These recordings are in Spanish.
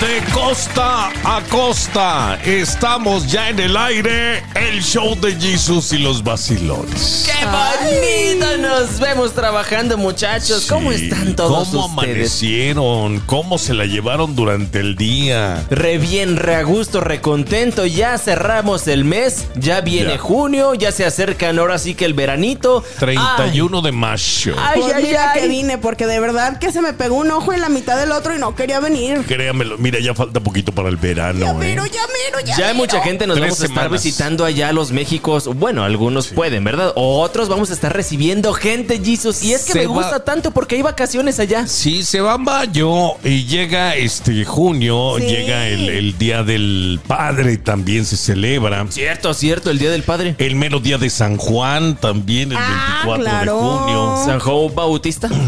De costa a costa, estamos ya en el aire, el show de Jesus y los vacilones. ¡Qué bonito! Nos vemos trabajando, muchachos. ¿Cómo están todos ¿Cómo ustedes? amanecieron? ¿Cómo se la llevaron durante el día? Re bien, re a gusto, re contento. Ya cerramos el mes, ya viene Ya. junio, ya se acercan ahora sí que el veranito. 31 de mayo. Ay, Pues ay, ay. que vine, porque de verdad que se me pegó un ojo en la mitad del otro y no quería venir. Créamelo, mira, ya falta poquito para el verano. Ya ¿eh? miro, ya miro, ya Ya hay mucha gente, nos Tres vamos a estar semanas. visitando allá a los Méxicos. Bueno, algunos pueden, ¿verdad? Otros vamos a estar recibiendo gente, Jesus. Y es que Se me va- gusta tanto porque hay vacaciones allá. Sí, se va mayo y llega este junio, Sí. llega el, el Día del Padre, también se celebra. Cierto, cierto, el Día del Padre. El mero día de San Juan, también el Ah, 24 claro. de junio. San Juan Bautista.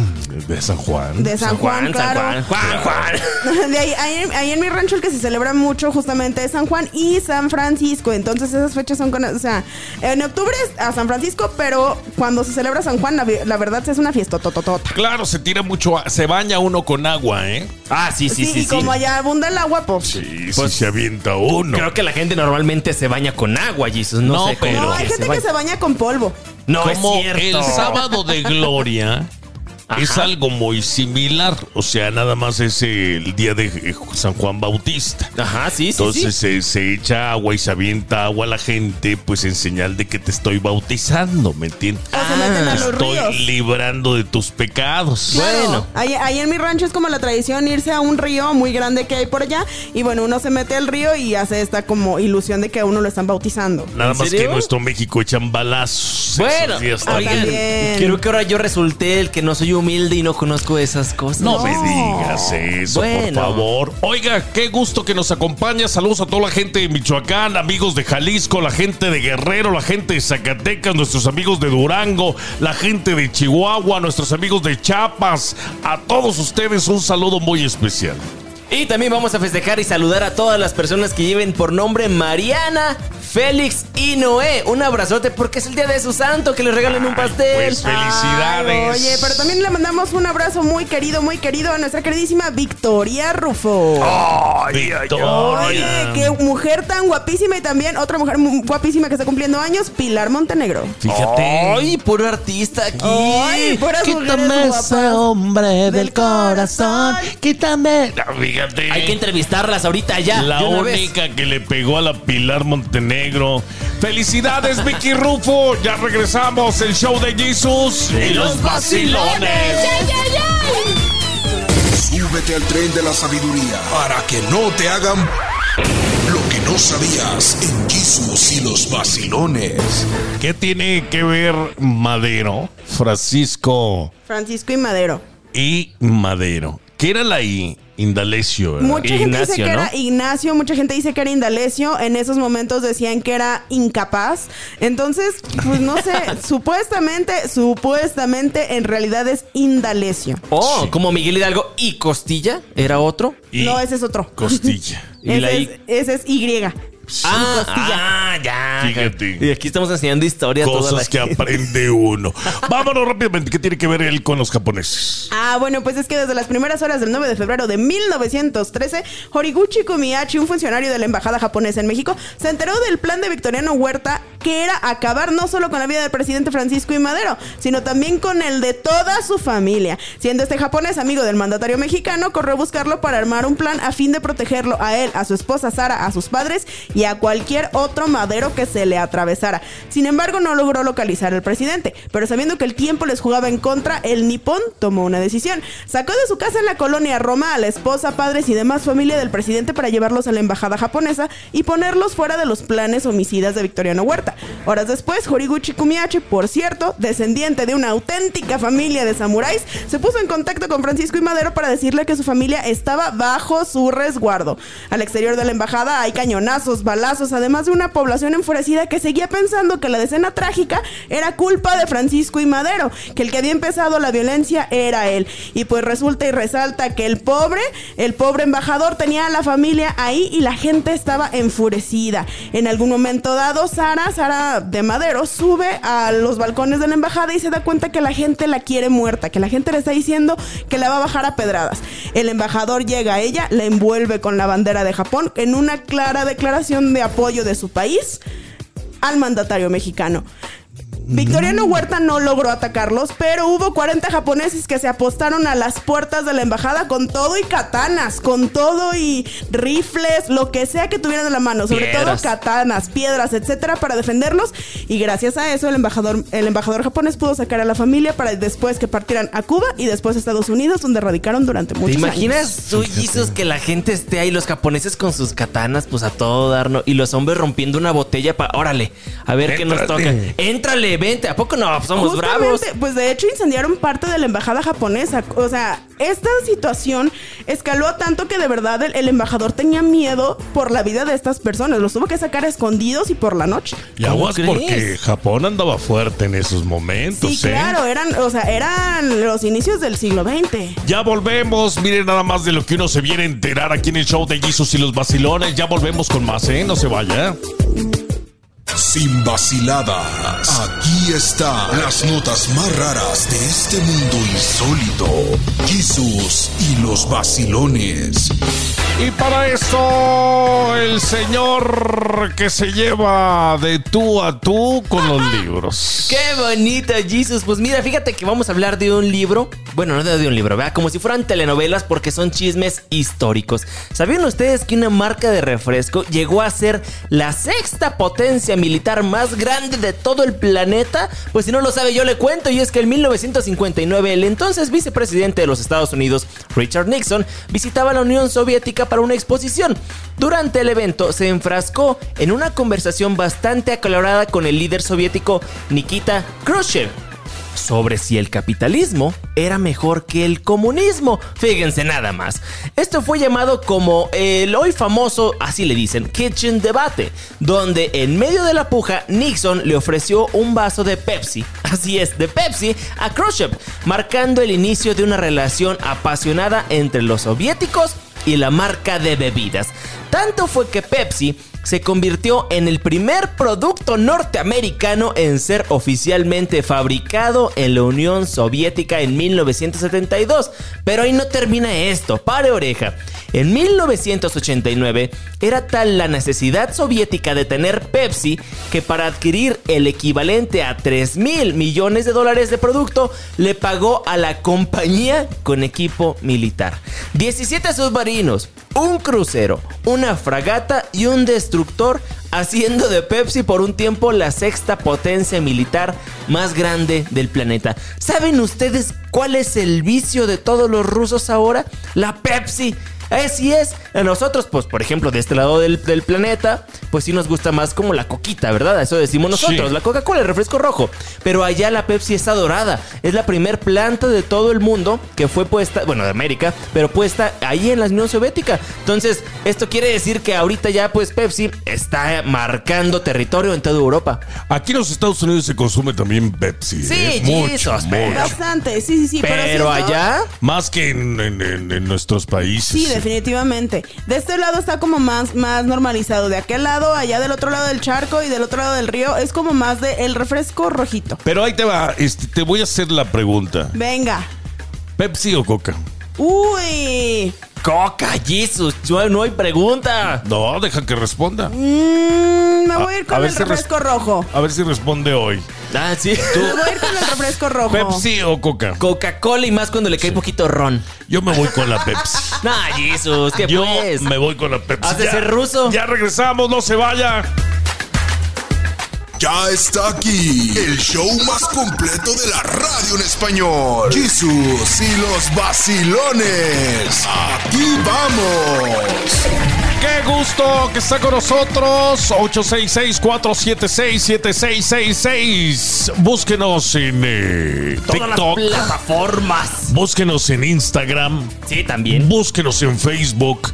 De San Juan. De San, Juan, claro. San Juan, Juan, Juan. De ahí, ahí, ahí en mi rancho el que se celebra mucho justamente es San Juan y San Francisco. Entonces esas fechas son con... O sea, en octubre es a San Francisco, pero cuando se celebra San Juan, la, verdad es una fiesta tototota. Claro, se tira mucho, se baña uno con agua, ¿eh? Ah, sí, sí, Sí, sí, y sí. como allá abunda el agua, pues... Sí, Pues, sí se avienta uno. Creo que la gente normalmente se baña con agua, Jesus. No, No, sé pero- No, hay gente se que se baña con polvo. No, Como es cierto. el sábado de gloria es algo muy similar. O sea, nada más es el día de eh, San Juan Bautista. Ajá, sí, sí, Entonces sí. Se, se echa agua y se avienta agua a la gente, pues en señal de que te estoy bautizando, ¿me entiendes? O se meten a los Estoy ríos. librando de tus pecados. Claro. Bueno. Ahí, ahí en mi rancho es como la tradición irse a un río muy grande que hay por allá. Y bueno, uno se mete al río y hace esta como ilusión de que a uno lo están bautizando. Nada ¿En más serio? que en nuestro México echan balazos. Bueno, días Ah, creo que ahora yo resulté el que no soy humilde y no conozco esas cosas. No, me digas eso, Bueno. por favor. Oiga, qué gusto que nos acompaña. Saludos a toda la gente de Michoacán, amigos de Jalisco, la gente de Guerrero, la gente de Zacatecas, nuestros amigos de Durango, la gente de Chihuahua, nuestros amigos de Chiapas. A todos ustedes un saludo muy especial. Y también vamos a festejar y saludar a todas las personas que lleven por nombre Mariana, Félix y Noé. Un abrazote porque es el día de su santo, que les regalen un pastel. Pues felicidades. Ay, oye, pero también le mandamos un abrazo muy querido, muy querido a nuestra queridísima Victoria Rufo. Victoria. Oye, qué mujer tan guapísima y también otra mujer mu- guapísima que está cumpliendo años, Pilar Montenegro. Fíjate. Ay, puro artista aquí. Ay, mujeres guapas. hombre del corazón. Quítame. Fíjate. Hay que entrevistarlas ahorita ya. La vez. única que le pegó a la Pilar Montenegro. Felicidades, Vicky Rufo. Ya regresamos. El show de Jesus y los vacilones. Súbete al tren de la sabiduría para que no te hagan lo que no sabías en Jesús y los vacilones. ¿Qué tiene que ver Madero, Francisco Francisco y Madero. y Madero? ¿Qué era la I? Indalecio. ¿verdad? Mucha gente dice que ¿no? era Ignacio, mucha gente dice que era Indalecio. En esos momentos decían que era incapaz. Entonces, pues no sé, supuestamente, supuestamente en realidad es Indalecio. Oh, Sí. como Miguel Hidalgo y Costilla, ¿era otro? Y No, ese es otro. Costilla. Y ese, la es, I- ese es Y. Ah, ah, ya. Fíjate. Y aquí estamos enseñando historia a toda la Cosas que gente. aprende uno. Vámonos rápidamente. ¿Qué tiene que ver él con los japoneses? Ah, bueno, pues es que desde las primeras horas del 9 de febrero de 1913, Horiguchi Komiyachi, un funcionario de la embajada japonesa en México, se enteró del plan de Victoriano Huerta que era acabar no solo con la vida del presidente Francisco y Madero, sino también con el de toda su familia. Siendo este japonés amigo del mandatario mexicano, corrió a buscarlo para armar un plan a fin de protegerlo a él, a su esposa Sara, a sus padres y a cualquier otro madero que se le atravesara. Sin embargo, no logró localizar al presidente, pero sabiendo que el tiempo les jugaba en contra, el nipón tomó una decisión. Sacó de su casa en la colonia Roma a la esposa, padres y demás familia del presidente para llevarlos a la embajada japonesa y ponerlos fuera de los planes homicidas de Victoriano Huerta. Horas después, Horiguchi Kumiyachi, por cierto, descendiente de una auténtica familia de samuráis, se puso en contacto con Francisco y Madero para decirle que su familia estaba bajo su resguardo. Al exterior de la embajada hay cañonazos, balazos, además de una población enfurecida que seguía pensando que la decena trágica era culpa de Francisco y Madero, que el que había empezado la violencia era él. Y pues resulta y resalta que el pobre, el pobre embajador tenía a la familia ahí y la gente estaba enfurecida. En algún momento dado, Sara, Sara de Madero, sube a los balcones de la embajada y se da cuenta que la gente la quiere muerta, que la gente le está diciendo que la va a bajar a pedradas. El embajador llega a ella, la envuelve con la bandera de Japón en una clara declaración de apoyo de su país al mandatario mexicano. Victoriano Huerta no logró atacarlos, pero hubo 40 japoneses que se apostaron a las puertas de la embajada con todo y katanas, con todo y rifles, lo que sea que tuvieran en la mano, sobre Piedras. todo katanas, piedras, etcétera, para defenderlos. Y gracias a eso el embajador, el embajador japonés pudo sacar a la familia para después que partieran a Cuba y después a Estados Unidos, donde radicaron durante muchos ¿Te años. imaginas tú, Jesus, que la gente esté ahí, los japoneses con sus katanas, pues a todo dar, ¿no? Y los hombres rompiendo una botella para. Órale, a ver qué nos toca. Éntrale. Vente. ¿A poco no? Somos bravos. Justamente, Pues de hecho incendiaron parte de la embajada japonesa. O sea, esta situación escaló tanto que de verdad el, el embajador tenía miedo por la vida de estas personas. Los tuvo que sacar escondidos y por la noche. Y ¿Cómo aguas porque Japón andaba fuerte en esos momentos, Sí, ¿eh? claro, eran, o sea, eran los inicios del siglo XX. Ya volvemos, miren nada más de lo que uno se viene a enterar aquí en el show de Jesus y los vacilones. Ya volvemos con más, ¿eh? No se vaya. Sin vaciladas. Aquí están las notas más raras de este mundo insólito. Jesús y los vacilones. Y para eso, el señor que se lleva de tú a tú con los libros. Qué bonito, Jesus. Pues mira, fíjate que vamos a hablar de un libro. Bueno, no de un libro, ¿verdad? Como si fueran telenovelas porque son chismes históricos. ¿Sabían ustedes que una marca de refresco llegó a ser la sexta potencia militar más grande de todo el planeta? Pues si no lo sabe, yo le cuento. Y es que en 1959, el entonces vicepresidente de los Estados Unidos, Richard Nixon, visitaba la Unión Soviética para una exposición. Durante el evento se enfrascó en una conversación bastante acalorada con el líder soviético Nikita Khrushchev sobre si el capitalismo era mejor que el comunismo. Fíjense nada más. Esto fue llamado como el hoy famoso, así le dicen, Kitchen Debate, donde en medio de la puja Nixon le ofreció un vaso de Pepsi, así es, de Pepsi, a Khrushchev, marcando el inicio de una relación apasionada entre los soviéticos y la marca de bebidas. Tanto fue que Pepsi se convirtió en el primer producto norteamericano en ser oficialmente fabricado en la Unión Soviética en 1972. Pero ahí no termina esto, pare oreja. En 1989 era tal la necesidad soviética de tener Pepsi que para adquirir el equivalente a 3 mil millones de dólares de producto le pagó a la compañía con equipo militar. 17 submarinos, un crucero, una fragata y un destructor haciendo de Pepsi por un tiempo la sexta potencia militar más grande del planeta. ¿Saben ustedes cuál es el vicio de todos los rusos ahora? La Pepsi. Así es, a nosotros, pues por ejemplo, de este lado del, del planeta, pues sí nos gusta más como la coquita, ¿verdad? Eso decimos nosotros, Sí. la Coca-Cola, el refresco rojo. Pero allá la Pepsi está dorada. Es la primer planta de todo el mundo que fue puesta, bueno, de América, pero puesta ahí en la Unión Soviética. Entonces, esto quiere decir que ahorita ya, pues Pepsi está marcando territorio en toda Europa. Aquí en los Estados Unidos se consume también Pepsi. Sí, ¿eh? mucho, mucho. Bastante, sí, sí, sí. Pero, Pero siento- allá, Más que en, en- en- en nuestros países. Sí, definitivamente. De este lado está como más, más normalizado. De aquel lado, allá del otro lado del charco y del otro lado del río, es como más de el refresco rojito. Pero ahí te va, este, te voy a hacer la pregunta. Venga. ¿Pepsi o Coca? Uy. Coca, Jesus, no, no hay pregunta. No, deja que responda. Mm, me voy a ir con a ver el si refresco rojo. A ver si responde hoy. Ah, sí. Me voy a ir con el refresco rojo. ¿Pepsi o Coca? Coca-Cola y más cuando le cae poquito ron. Yo me voy con la Pepsi. Nah, Jesus, ¿qué Yo pues? me voy con la Pepsi. Has de ser ruso. Ya regresamos, no se vaya. Ya está aquí el show más completo de la radio en español. Jesús y los vacilones. Aquí vamos. Qué gusto que está con nosotros. 866-476-7666. Búsquenos en eh, Todas las TikTok. plataformas. Búsquenos en Instagram. Sí, también. Búsquenos en Facebook.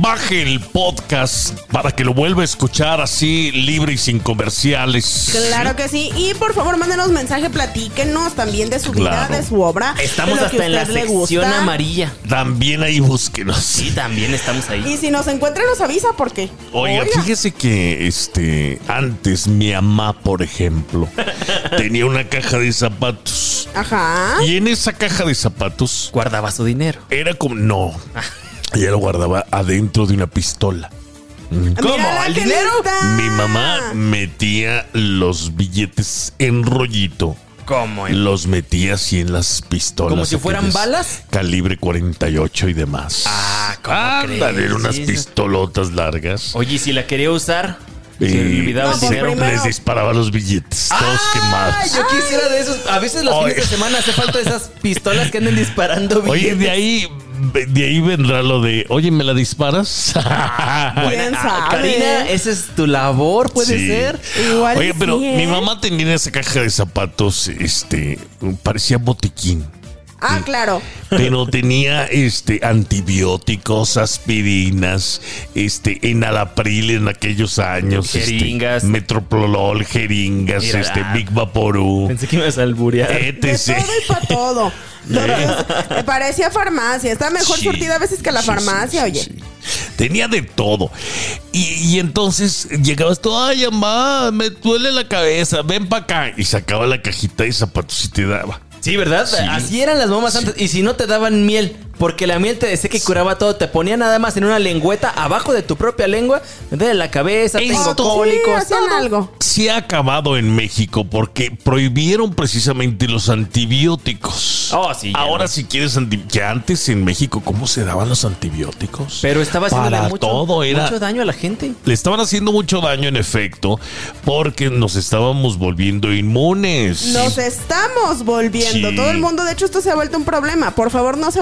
Baje el podcast para que lo vuelva a escuchar así, libre y sin comerciales. Claro que sí. Y por favor, mándenos mensaje, platíquenos también de su vida, Claro. de su obra. Estamos de lo que hasta en la usted le sección gusta. amarilla. También ahí búsquenos. Sí, también estamos ahí. Y si nos encuentra, nos avisa porque. Oiga, fíjese que este antes mi mamá, por ejemplo, tenía una caja de zapatos. Ajá. Y en esa caja de zapatos Guardaba su dinero. era como no. Ella lo guardaba adentro de una pistola. ¿Cómo? Mírala, ¿El qué dinero? lista. Mi mamá metía los billetes en rollito. ¿Cómo? Los metía así en las pistolas. ¿Como si fueran balas? Calibre 48 y demás. Ah, ¿cómo Ándale, crees? unas pistolotas largas. Oye, ¿y si la quería usar, se Y le olvidaba No, el dinero. les disparaba los billetes, todos Ay, quemados. yo quisiera de esos. A veces los Oye. fines de semana hace falta esas pistolas que anden disparando Oye, billetes. de ahí, de ahí vendrá lo de, oye, ¿me la disparas? ¿Quién Ah, sabe? Karina, esa es tu labor, puede Sí. ser. Igual Oye, sí, pero ¿eh? mi mamá tenía en esa caja de zapatos, este, parecía botiquín. Ah, claro. Pero tenía este antibióticos, aspirinas, este enalapril en aquellos años, este, Jeringas. metroprolol, jeringas, Mira. este Big Vaporú, Pensé que me ibas a alburear. De etc. todo y para todo. Me parecía farmacia. Está mejor Sí, surtida a veces que la sí, farmacia, sí, oye. sí. Tenía de todo. Y, y entonces llegabas tú, ay, mamá, me duele la cabeza, ven para acá. Y sacaba la cajita de zapatos y te daba. Sí, ¿verdad? Sí. Así eran las mamás antes. Y si no te daban miel, porque la miel te decía que curaba todo, te ponía nada más en una lengüeta abajo de tu propia lengua, me duele la cabeza, tengo Esto- Sí, cólicos. hacían algo. Se ha acabado en México porque prohibieron precisamente los antibióticos. Oh, sí, ya Ahora no. si quieres anti- que antes en México cómo se daban los antibióticos. Pero estaba haciendo para mucho, todo era mucho daño a la gente. le estaban haciendo mucho daño en efecto porque nos estábamos volviendo inmunes. Nos estamos volviendo. Sí. Todo el mundo, de hecho, esto se ha vuelto un problema. Por favor, no se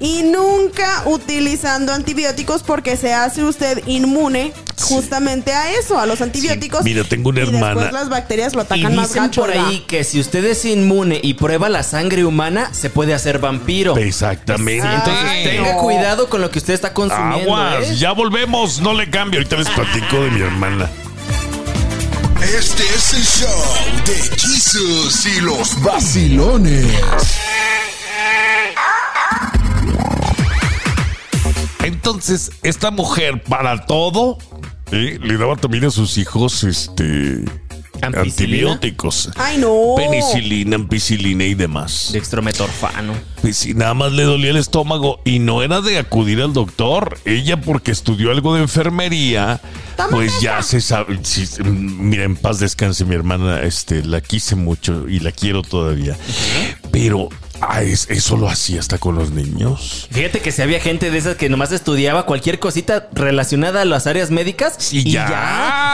y nunca utilizando antibióticos porque se hace usted inmune justamente a eso, a los antibióticos. Mira, tengo una y hermana. después las bacterias lo Y atacan más dicen gacho. por ahí que si usted es inmune y prueba la sangre humana, se puede hacer vampiro. Exactamente. Entonces Ay, tenga no. cuidado con lo que usted está consumiendo. Aguas, ¿eh? ya volvemos, no le cambio. Ahorita les platico de mi hermana. Este es el show de Jesus y los vacilones. Entonces, esta mujer para todo ¿eh? le daba también a sus hijos este. Antibióticos. Ay, no. Penicilina, ampicilina y demás. Dextrometorfano. Pues si nada más le dolía el estómago y no era de acudir al doctor. Ella porque estudió algo de enfermería, pues esa. ya se sabe. sí, mira, en paz descanse mi hermana, este, la quise mucho y la quiero todavía. Pero ah, es- eso lo hacía hasta con los niños. Fíjate que si había gente de esas que nomás estudiaba cualquier cosita relacionada a las áreas médicas Sí, y ya.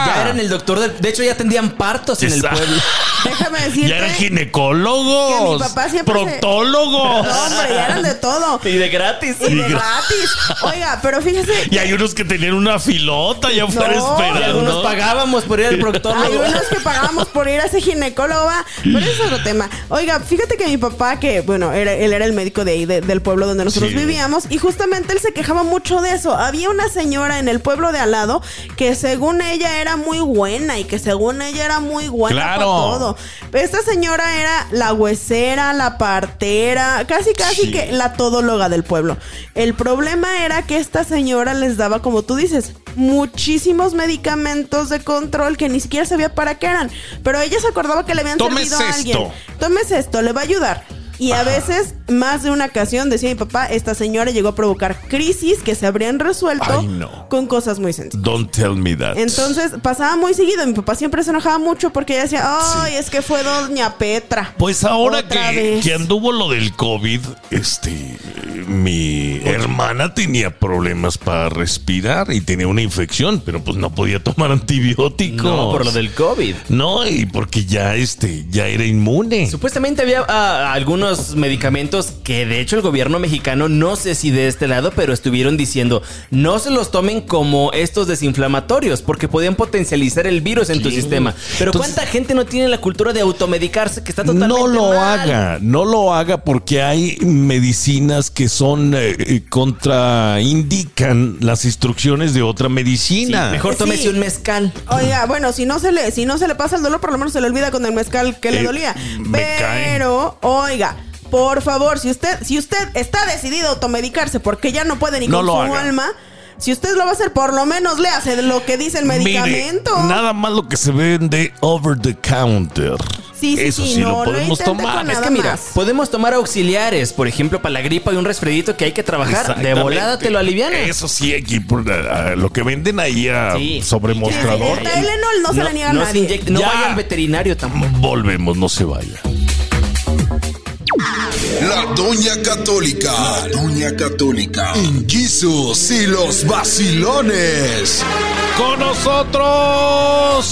Ya, eran el doctor. del- de hecho, ya atendían partos en el pueblo. Déjame decirte. Ya eran ginecólogos, que mi papá siempre se- proctólogos. No, hombre, ya eran de todo. Y de gratis. Y de gra- gratis. Oiga, pero fíjese. Y hay unos que tenían una filota ya fuera No, Y algunos esperando. pagábamos por ir al Hay proctólogo. unos que pagábamos por ir a ese ginecólogo, va. pero ese es otro tema. Oiga, fíjate que mi papá, que bueno, era, él era el médico de ahí, de- del pueblo donde nosotros Sí. vivíamos, y justamente él se quejaba mucho de eso. Había una señora en el pueblo de al lado que según ella era muy buena y que según ella era muy buena Claro. para todo. Esta señora era la huesera, la partera, casi casi Sí. que la todóloga del pueblo. El problema era que esta señora les daba, como tú dices, muchísimos medicamentos de control que ni siquiera sabía para qué eran. Pero ella se acordaba que le habían Tómese servido a alguien. esto. Tómese esto, le va a ayudar. Y a veces, más de una ocasión, decía mi papá, esta señora llegó a provocar crisis que se habrían resuelto Ay, no. con cosas muy sencillas. Don't tell me that. Entonces pasaba muy seguido. Mi papá siempre se enojaba mucho porque ella decía, ay, es que fue doña Petra. Pues ahora Otra que, vez. que anduvo lo del COVID, este, eh, mi hermana tenía problemas para respirar y tenía una infección, pero pues no podía tomar antibióticos. No, por lo del COVID. No, y porque ya este, ya era inmune. Supuestamente había ah, algunos medicamentos que de hecho el gobierno mexicano, no sé si de este lado, pero estuvieron diciendo, no se los tomen como estos desinflamatorios, porque podían potencializar el virus en tu sistema. Pero Entonces- ¿cuánta gente no tiene la cultura de automedicarse que está totalmente No lo mal? haga, no lo haga porque hay medicinas que son eh, eh, contraindican las instrucciones de otra Sí, medicina. mejor Sí. tómese un mezcal. Oiga, bueno, si no se le, si no se le pasa el dolor, por lo menos se le olvida con el mezcal que le Eh, dolía. cae. Pero, oiga, por favor, si usted, si usted está decidido a automedicarse porque ya no puede ni No con lo su haga. alma, si usted lo va a hacer, por lo menos le hace lo que dice el Mire, medicamento. nada más lo que se vende over the counter. Sí, sí, Eso sí, sí, no, lo podemos tomar. Es que mira, más. podemos tomar auxiliares, por ejemplo, para la gripa y un resfriadito que hay que trabajar. De volada te lo aliviana. Eso sí, aquí lo que venden ahí a- Sí. sobre Sí, sí, mostrador. el Tylenol no, se le niega a nadie. inyecte- no Ya. vaya al veterinario tampoco. Volvemos, no se vaya. La Doña Católica. La Doña Católica. En Jesus y los vacilones. Con nosotros,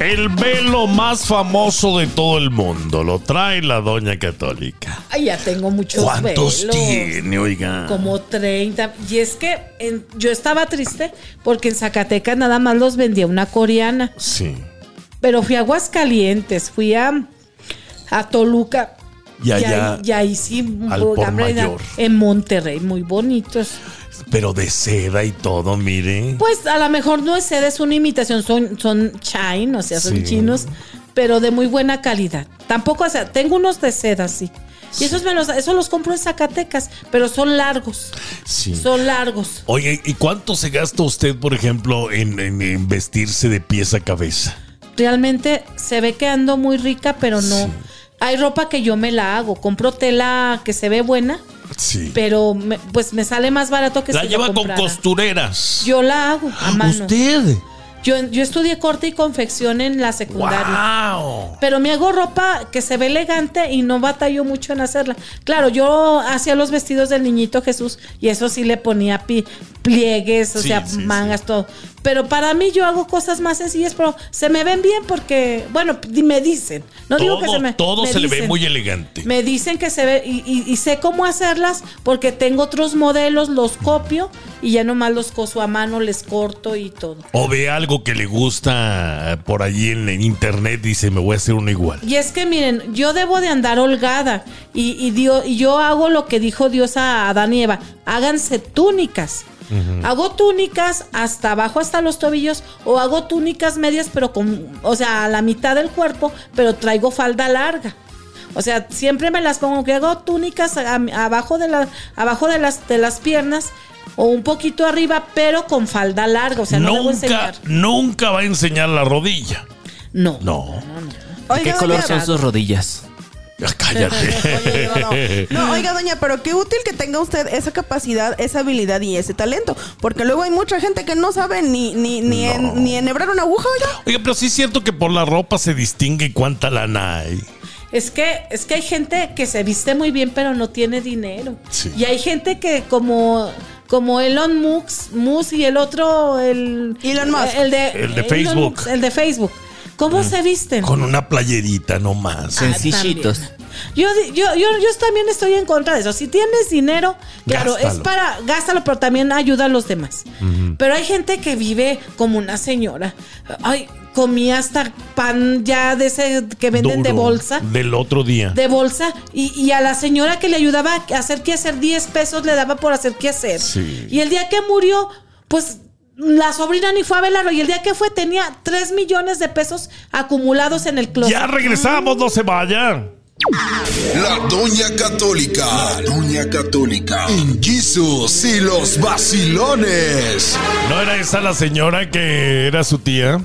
el velo más famoso de todo el mundo. Lo trae la Doña Católica. Ay, ya tengo muchos ¿Cuántos velos. tiene, oiga? Como 30. Y es que en- yo estaba triste porque en Zacatecas nada más los vendía una coreana. Sí. Pero fui a Aguascalientes, fui a, a Toluca. Y allá, y ahí sí, al por mayor. en Monterrey, muy bonitos. pero de seda y todo, mire. Pues a lo mejor no es seda, es una imitación, son, son chine, o sea, son Sí. chinos, pero de muy buena calidad. Tampoco, o sea, tengo unos de seda, sí. Y esos me los, esos los compro en Zacatecas, pero son largos, Sí. son largos. Oye, ¿y cuánto se gasta usted, por ejemplo, en, en- en vestirse de pies a cabeza? Realmente se ve que ando muy rica, pero no. Hay ropa que yo me la hago, compro tela que se ve buena, Sí. pero me- pues me sale más barato que La si lleva con costureras. Yo la hago a mano. ¿Usted? Yo, yo estudié corte y confección en la secundaria. ¡Wow! Pero me hago ropa que se ve elegante y no batallo mucho en hacerla. Claro, yo hacía los vestidos del niñito Jesús y eso sí le ponía pi- pliegues, o Sí, sea, sí, mangas, todo. Pero para mí yo hago cosas más sencillas, pero se me ven bien porque, bueno, me dicen. No digo que Todo, se me. todo me se le ve dicen. muy elegante. Me dicen que se ve y, y- y sé cómo hacerlas porque tengo otros modelos, los copio y ya nomás los coso a mano, les corto y todo. O ve algo que le gusta por allí en, en internet, dice, me voy a hacer uno igual. Y es que miren, yo debo de andar holgada y, y, y yo hago lo que dijo Dios a Adán y Eva, háganse túnicas. Hago túnicas hasta abajo, hasta los tobillos, o hago túnicas medias, pero con, o sea, a la mitad del cuerpo, pero traigo falda larga. O sea, siempre me las pongo, que hago túnicas a- abajo, de, la, abajo de, las, de las piernas o un poquito arriba, pero con falda larga. O sea, no debo nunca, enseñar. nunca va a enseñar la rodilla. No. No. ¿De qué color son sus rodillas? Ah, Cállate. Oye, no, no. No, oiga, doña, pero qué útil que tenga usted esa capacidad, esa habilidad y ese talento. Porque luego hay mucha gente que no sabe ni, ni, ni, No. en- ni enhebrar una aguja, oiga. Oiga, pero sí es cierto que por la ropa se distingue cuánta lana hay. Es que, es que hay gente que se viste muy bien, pero no tiene dinero. Sí. Y hay gente que como, como Elon Musk, Musk y el otro, el Elon Musk. el de, El de Facebook. Musk, el de Facebook. ¿Cómo se visten? Con una playerita nomás. Ah, Sencillitos. Yo, yo, yo, yo también estoy en contra de eso. Si tienes dinero, claro, es para, gástalo, pero también ayuda a los demás. Pero hay gente que vive como una señora. Ay, comía hasta pan ya de ese que venden de bolsa. Del otro día. de bolsa y, y a la señora que le ayudaba a hacer qué hacer 10 pesos le daba por hacer qué hacer. Sí. Y el día que murió, pues la sobrina ni fue a velarlo y el día que fue tenía 3 millones de pesos acumulados en el closet. Ya regresamos, no se vayan. La Doña Católica. La Doña Católica. En Jesus y los vacilones. ¿No era esa la señora que era su tía?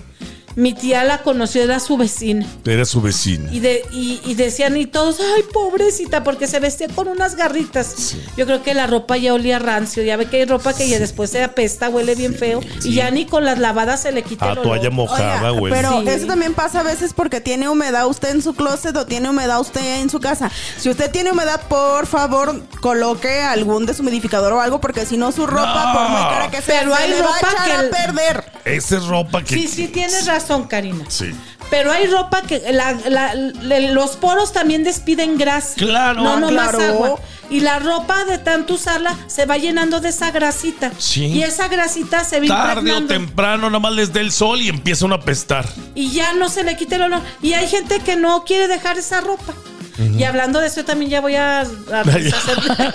Mi tía la conoció, era su vecina. Era su vecina. Y, de, y, y decían y todos, ay, pobrecita, porque se vestía con unas garritas. Yo creo que la ropa ya olía rancio. Ya ve que hay ropa que ya después se apesta, huele bien feo. Y ya ni con las lavadas se le quita A el toalla olor. mojada, Oiga, güey. pero Sí. eso también pasa a veces porque tiene humedad usted en su closet o tiene humedad usted en su casa. Si usted tiene humedad, por favor, coloque algún deshumidificador o algo porque si no su ropa, No. por muy cara que sea, Pero se hay le va a ropa echar que a perder. Esa es ropa que. Sí, sí, tienes razón, Karina. Sí. Pero hay ropa que la- la- le- los poros también despiden grasa. Claro. No, Ah, no más agua. Y la ropa de tanto usarla se va llenando de esa grasita. Sí. Y esa grasita se va Tarde o temprano, nada más les dé el sol y empieza uno a apestar. y ya no se le quita el olor. Y hay gente que no quiere dejar esa ropa. Y hablando de eso, yo también ya voy a, a la señora,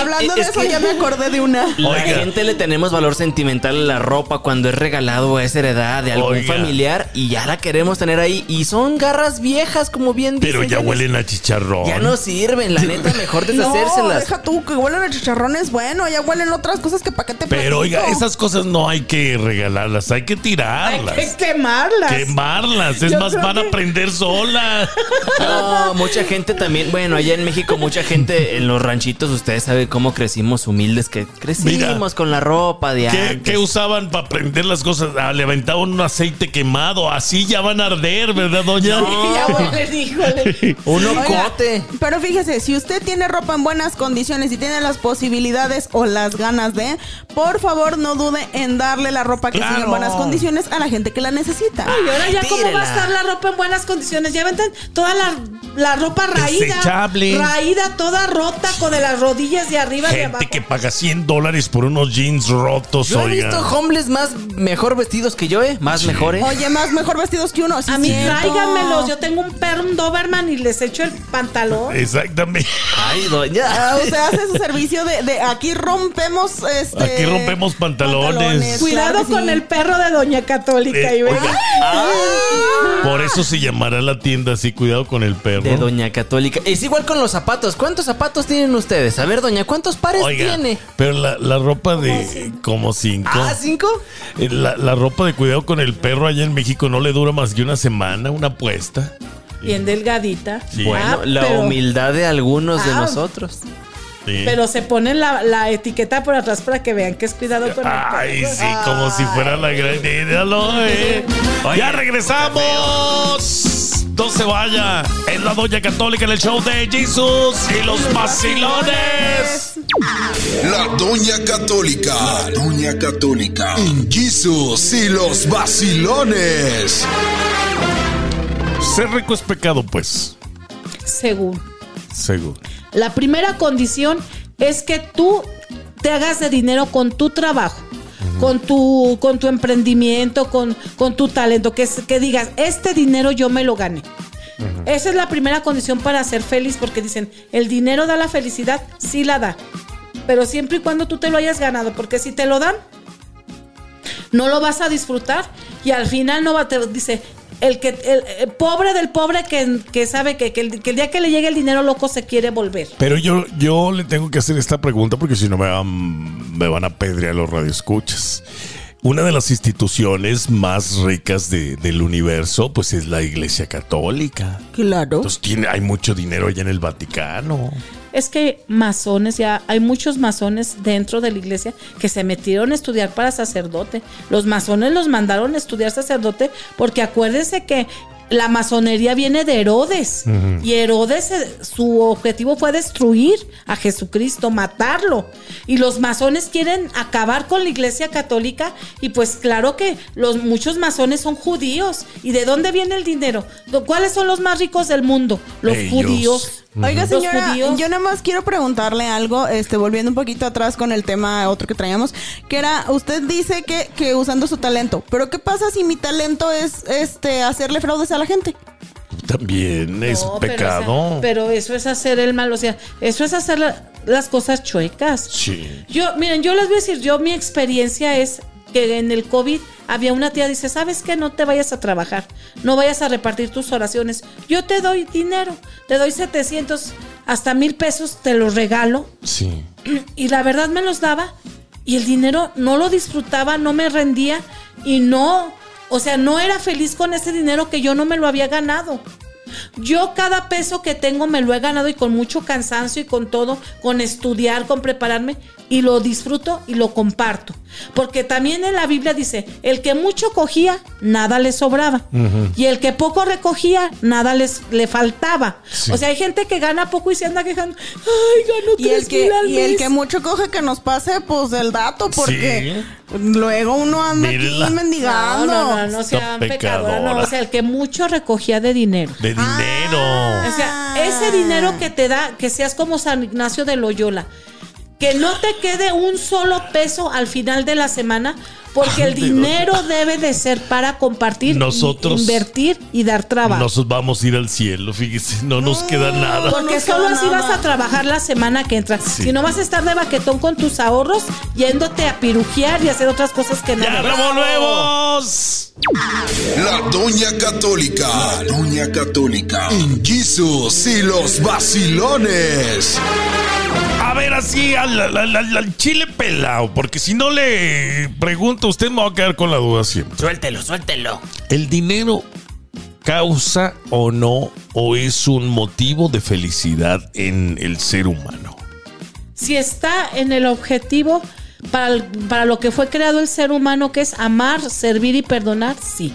hablando de Es eso, que- ya me acordé de una. La Oiga. gente le tenemos valor sentimental a la ropa cuando es regalado o es heredad de algún Oiga. familiar y ya la queremos tener ahí. Y son garras viejas, como bien Pero dicen. ya no- huelen a chicharrón. Ya no sirven, la neta, mejor No, deshacérselas. deja tú, que huelen a chicharrones, bueno, ya huelen otras cosas que para qué te Pero oiga, esas cosas no hay que regalarlas, hay que Hay tirarlas. que quemarlas. Quemarlas, es Yo más, van a prender solas. No, mucha gente también, bueno, allá en México mucha gente en los ranchitos, ustedes saben cómo crecimos humildes, que crecimos Mira. con la ropa de ¿Qué, antes. qué usaban para prender las cosas? Ah, le aventaban un aceite quemado, así ya van a arder, ¿verdad, doña? Ya huelen, híjole. Un Oiga, ocote. Pero fíjese, si usted tiene ropa en buenas condiciones y tiene las posibilidades o las ganas de, por favor no dude en darle la ropa que sigue Claro. en buenas condiciones a la gente que la necesita. Y ahora ya cómo va a estar la ropa en buenas condiciones. Ya venden toda la, la ropa raída. Desechable. Raída, toda rota, con de las rodillas de arriba de abajo. Gente que paga 100 dólares por unos jeans rotos, Yo he visto hombres más mejor vestidos que yo, ¿eh? Más Sí. mejores. Oye, más mejor vestidos que uno. sí, A mí cierto. tráiganmelos. Yo tengo un perro, un Doberman y les echo el pantalón. Exactamente. Ay, doña. Ah, usted hace su servicio de, de aquí rompemos este Aquí rompemos pantalones. Cuidado claro con sí. el perro de Doña Católica. Eh, y por eso se llamará la tienda así, cuidado con el perro. De Doña Católica. Es igual con los zapatos. ¿Cuántos zapatos tienen ustedes? A ver, Doña, ¿cuántos pares Oiga, tiene? pero la, la ropa de como cinco. Ah, ¿cinco? Eh, La, la ropa de cuidado con el perro allá en México no le dura más que una semana, una puesta. Bien delgadita. Sí. Bueno, Ah, la pero- humildad de algunos de Ah. nosotros. Sí. Pero se ponen la, la etiqueta por atrás para que vean que es cuidado con el Ay, sí, como si fuera la gran. Eh. ¡Ya regresamos! No se vaya. Es la Doña Católica en el show de Jesus y los vacilones. La Doña Católica. La Doña Católica. En Jesus y los vacilones. Ser rico es pecado, pues. Según. Seguro. La primera condición es que tú te hagas de dinero con tu trabajo. Con tu, con tu emprendimiento, con, con tu talento, que, que digas, este dinero yo me lo gané. Esa es la primera condición para ser feliz, porque dicen, el dinero da la felicidad, sí la da, pero siempre y cuando tú te lo hayas ganado, porque si te lo dan, no lo vas a disfrutar y al final no va a te dice el que el, el pobre del pobre que, que sabe que, que el, que el día que le llegue el dinero loco se quiere volver. Pero yo, yo le tengo que hacer esta pregunta porque si no me van, me van a pedrear los radioescuchas. Una de las instituciones más ricas de- del universo, pues es la Iglesia Católica. Claro. Entonces tiene, hay mucho dinero allá en el Vaticano. Es que masones, ya hay muchos masones dentro de la iglesia que se metieron a estudiar para sacerdote. Los masones los mandaron a estudiar sacerdote porque acuérdense que la masonería viene de Herodes y Herodes eh, su objetivo fue destruir a Jesucristo, matarlo. Y los masones quieren acabar con la iglesia católica y pues claro que los muchos masones son judíos. ¿Y de dónde viene el dinero? ¿Cuáles son los más ricos del mundo? Los Ellos. judíos. Oiga, señora, yo nada más quiero preguntarle algo, este, volviendo un poquito atrás con el tema otro que traíamos, que era, usted dice que, que usando su talento, pero ¿qué pasa si mi talento es este hacerle fraudes a la gente? También es No, pero, pecado. o sea, pero eso es hacer el mal, o sea, eso es hacer la- las cosas chuecas. sí. Yo, miren, yo les voy a decir, yo mi experiencia es que en el COVID había una tía dice, ¿sabes qué? No te vayas a trabajar, no vayas a repartir tus oraciones. Yo te doy dinero, te doy 700 hasta mil pesos, te los regalo. Sí. Y la verdad me los daba y el dinero no lo disfrutaba, no me rendía y no, O sea, no era feliz con ese dinero que yo no me lo había ganado. Yo cada peso que tengo me lo he ganado y con mucho cansancio y con todo, con estudiar, con prepararme y lo disfruto y lo comparto. Porque también en la Biblia dice, el que mucho cogía, nada le sobraba. Y el que poco recogía, nada les, le faltaba. O sea, hay gente que gana poco y se anda quejando, ay, gano Y el, tres que, mil al y el mes". que mucho coge que nos pase, pues, el dato, porque luego uno anda Mírela. aquí No, mendigando. no, no, no Está sean pecadoras. No, o sea, el que mucho recogía de dinero. De dinero. O sea, ese dinero que te da, que seas como San Ignacio de Loyola, que no te quede un solo peso al final de la semana, porque el dinero debe de ser para compartir, Nosotros- invertir y dar trabajo. Nosotros vamos a ir al cielo, fíjese, no nos queda nada. porque solo así nada. vas a trabajar la semana que entra. Sí. Si no vas a estar de baquetón con tus ahorros, yéndote a pirujear y hacer otras cosas que no. ¡Ya revolvemos! La Doña Católica. La Doña Católica. En Jesus y los vacilones. A ver, así al, al- al- al chile pelado, porque si no le pregunto, usted me va a quedar con la duda siempre. Suéltelo, suéltelo. ¿El dinero causa o no o es un motivo de felicidad en el ser humano? si está en el objetivo para, el- para lo que fue creado el ser humano, que es amar, servir y perdonar, sí.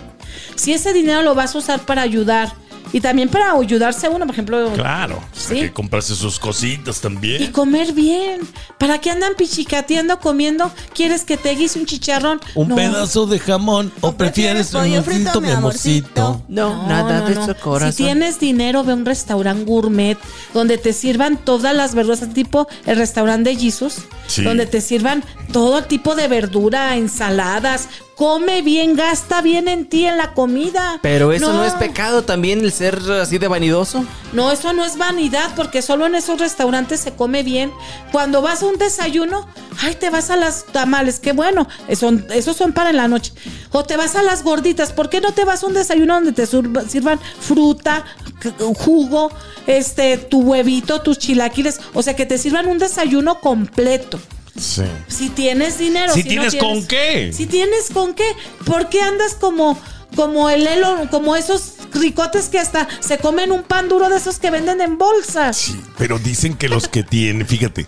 Si ese dinero lo vas a usar para ayudar y también para ayudarse a uno, por ejemplo, Claro, pues hay Sí. que comprarse sus cositas y también. comer bien. ¿Para qué andan pichicateando comiendo? ¿Quieres que te guise un chicharrón? Un No. pedazo de jamón o, ¿O prefieres prefieres un frito, mi amorcito. No, No, nada no, de eso, corazón. Si tienes dinero, ve a un restaurante gourmet donde te sirvan todas las verduras, tipo el restaurante de Jesus, Sí. donde te sirvan todo tipo de verdura, ensaladas. Come bien, gasta bien en ti en la comida. Pero eso no. es pecado también el ser así de vanidoso. No, eso no es vanidad, porque solo en esos restaurantes se come bien. Cuando vas a un desayuno, ay, te vas a las tamales, qué bueno, son, esos son para en la noche. O te vas a las gorditas, ¿por qué no te vas a un desayuno donde te sirvan fruta, jugo, este, tu huevito, tus chilaquiles? O sea, que te sirvan un desayuno completo. Sí. Si tienes dinero. Si no tienes con qué. Si tienes con qué. ¿Por qué andas como, como el elo, como esos ricotes que hasta se comen un pan duro de esos que venden en bolsas? Sí, pero dicen que los que tienen, fíjate,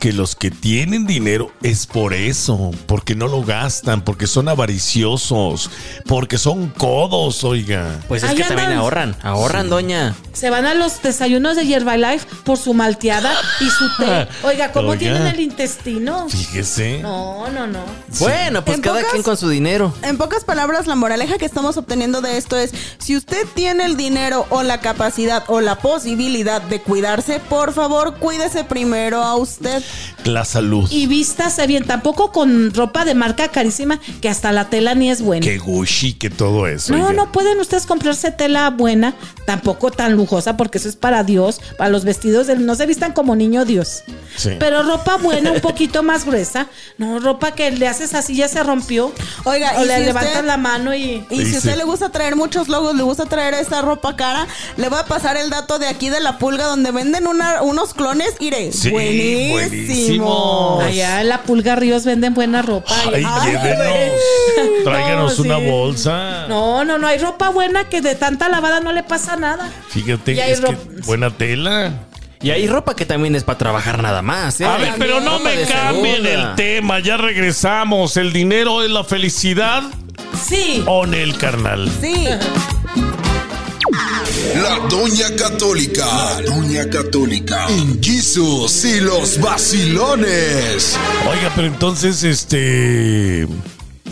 que los que tienen dinero es por eso, porque no lo gastan, porque son avariciosos, porque son codos, oiga. Pues es Ahí que también ahorran. Ahorran, doña. Se van a los desayunos de Herbalife por su malteada y su té. Oiga, ¿cómo Oiga. tienen el intestino? Fíjese. No, no, no. Bueno, pues En cada pocas- quien con su dinero. En pocas palabras, la moraleja que estamos obteniendo de esto es, si usted tiene el dinero o la capacidad o la posibilidad de cuidarse, por favor, cuídese primero a usted. La salud. Y vístase bien, tampoco con ropa de marca carísima que hasta la tela ni es buena. Que Gucci, que todo eso. No, oiga. no pueden ustedes comprarse tela buena, tampoco tan lujosa, porque eso es para Dios, para los vestidos, no se vistan como niño Dios. Sí. Pero ropa buena, un poquito más gruesa, no ropa que le haces así ya se rompió. Oiga, o y le si levantas usted- la mano y Y si a usted sí. le gusta traer muchos logos, le gusta traer esa ropa cara, le voy a pasar el dato de aquí de la pulga donde venden una- unos clones, iré. Sí, buenísimo. Buenísimos. allá en la Pulga Ríos venden buena ropa. Ay, Ay, llévenos. Tráiganos No, una sí. bolsa. No, no, no, hay ropa buena que de tanta lavada no le pasa nada. Fíjate, Y hay es que buena tela. Y hay ropa que también es para trabajar nada más, ¿eh? A ver, pero no me cambien segunda. el tema, ya regresamos. ¿El dinero es la felicidad Sí. o en el carnal? Sí. La Doña Católica. La Doña Católica. En Jesus y los vacilones. Oiga, pero entonces, este.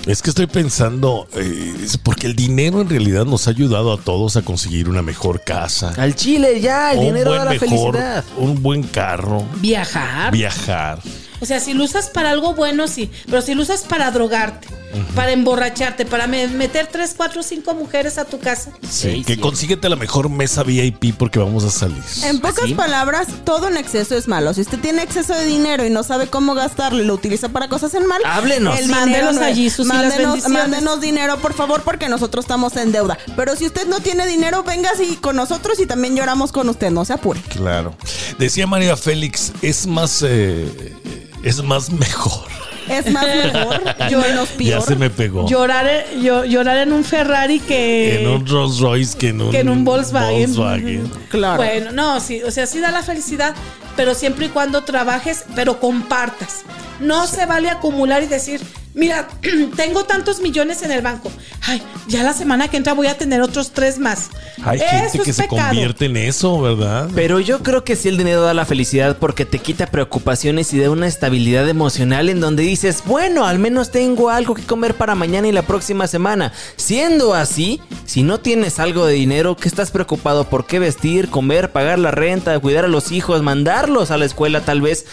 Es que estoy pensando, eh, es porque el dinero en realidad nos ha ayudado a todos a conseguir una mejor casa. Al chile, ya, el dinero da la mejor, felicidad. un buen carro, Viajar. viajar. O sea, si lo usas para algo bueno, sí. Pero si lo usas para drogarte, para emborracharte, para me- meter tres, cuatro, cinco mujeres a tu casa. Sí, Sí, que sí. consíguete la mejor mesa VIP porque vamos a salir. En pocas ¿Así? palabras, todo en exceso es malo. Si usted tiene exceso de dinero y no sabe cómo gastarlo y lo utiliza para cosas en mal, Háblenos. el Mándenos dinero no a es- Jesus y las mándenos, mándenos dinero, por favor, porque nosotros estamos en deuda. Pero si usted no tiene dinero, venga así con nosotros y también lloramos con usted, no se apure. Claro. Decía María Félix, es más, eh, es más mejor Es más mejor, Yo- menos Ya peor. se me pegó. Llorar, en- llo- llorar en un Ferrari que... en un Rolls Royce que en un, que en un Volkswagen. Volkswagen. Claro. Bueno, no, sí, o sea, sí da la felicidad, pero siempre y cuando trabajes, pero compartas. No se vale acumular y decir, mira, tengo tantos millones en el banco. Ay, ya la semana que entra voy a tener otros tres más. Hay Eso gente que es se pecado. convierte en eso, ¿verdad? Pero yo creo que sí el dinero da la felicidad porque te quita preocupaciones y da una estabilidad emocional en donde dices, bueno, al menos tengo algo que comer para mañana y la próxima semana. Siendo así, si no tienes algo de dinero, ¿qué estás preocupado por qué vestir, comer, pagar la renta, cuidar a los hijos, mandarlos a la escuela tal vez?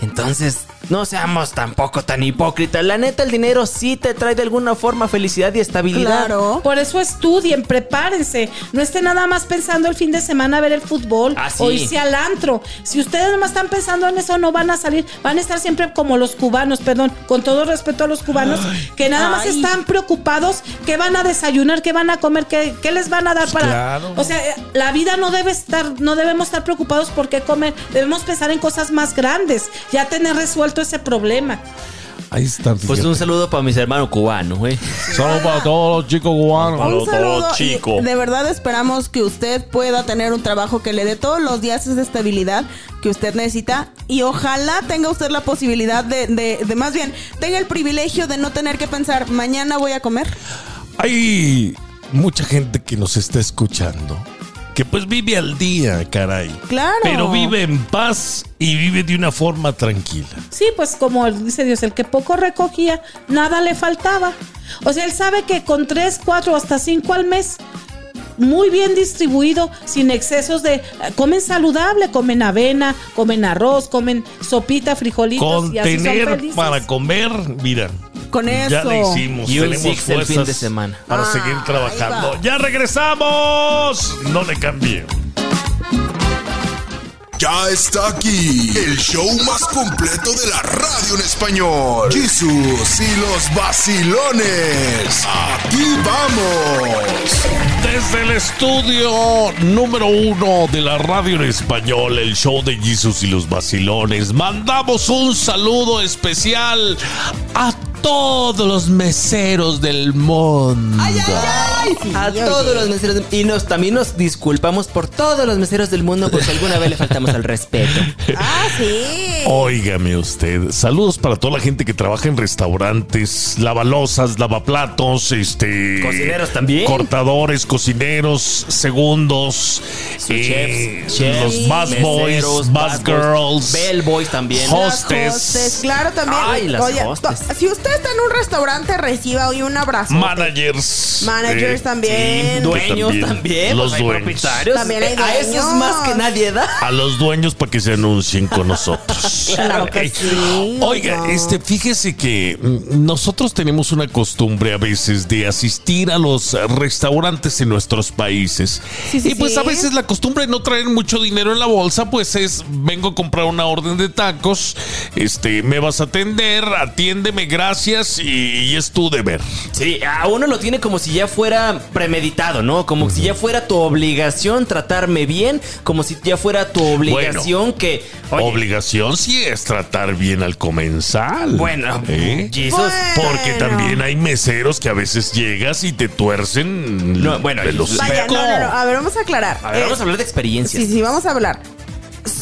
Entonces, no seamos tampoco tan hipócritas. La neta, el dinero sí te trae de alguna forma felicidad y estabilidad. Claro. Por eso estudien, prepárense. No estén nada más pensando el fin de semana a ver el fútbol Ah, sí. o irse al antro. Si ustedes nomás están pensando en eso, no van a salir. Van a estar siempre como los cubanos, perdón, con todo respeto a los cubanos, que nada más están preocupados qué van a desayunar, qué van a comer, qué, qué les van a dar para. claro. O sea, la vida no debe estar, no debemos estar preocupados por qué comer. Debemos pensar en cosas más grandes, ya tener resuelto ese problema. Ahí está. Pues fíjate. un saludo para mis hermanos cubanos, güey. Solo para todos los chicos cubanos. Un saludo y chicos. de verdad esperamos que usted pueda tener un trabajo que le dé todos los días esa estabilidad que usted necesita y ojalá tenga usted la posibilidad de, de, de más bien, tenga el privilegio de no tener que pensar, mañana voy a comer. Hay mucha gente que nos está escuchando que pues vive al día, caray. Claro. Pero vive en paz y vive de una forma tranquila. Sí, pues como dice Dios, el que poco recogía, nada le faltaba. O sea, él sabe que con tres, cuatro, hasta cinco al mes, muy bien distribuido, sin excesos de... Comen saludable, comen avena, comen arroz, comen sopita, frijolitos Con y así son tener para comer, mira. Con eso. Ya le hicimos. Y un tenemos six el fin fuerzas de semana. Para Ah, seguir trabajando. ¡Ya regresamos! No le cambie. Ya está aquí el show más completo de la radio en español. Jesús y los vacilones. Aquí vamos. Desde el estudio número uno de la radio en español, el show de Jesus y los vacilones, mandamos un saludo especial a todos los meseros del mundo. A todos los meseros del- y nos también nos disculpamos por todos los meseros del mundo porque alguna vez le faltamos al respeto. Ah, sí. Óigame usted, saludos para toda la gente que trabaja en restaurantes, lavalosas, lavaplatos, este... Cocineros también. Cortadores, cocineros, segundos, eh, chefs, chefs, los bus boys, meseros, bus bus girls, Bellboys también. Host- Las hostes. Claro, también. Ay, las hostes. to- si usted está en un restaurante, reciba hoy un abrazo. managers. Managers eh, también. Dueños también. Los pues dueños. propietarios. También hay A esos más que nadie da. A los dueños para que se anuncien con nosotros. Claro que sí, Oiga, este, fíjese que mm, nosotros tenemos una costumbre a veces de asistir a los restaurantes en nuestros países. Sí, sí, y pues sí. a veces la costumbre de no traer mucho dinero en la bolsa, pues es vengo a comprar una orden de tacos, este, me vas a atender, atiéndeme, gracias y, y es tu deber. Sí, a uno lo tiene como si ya fuera premeditado, ¿no? Como si ya fuera tu obligación tratarme bien, como si ya fuera tu obligación que... oye, Obligación sí es tratar bien al comensal. Bueno, ¿Eh? Jesus, Bueno. Porque también hay meseros que a veces llegas y te tuercen No, bueno, el hocico. Vaya, no, no, no. A ver, vamos a aclarar. a ver, Eh, vamos a hablar de experiencias. Sí, sí, vamos a hablar.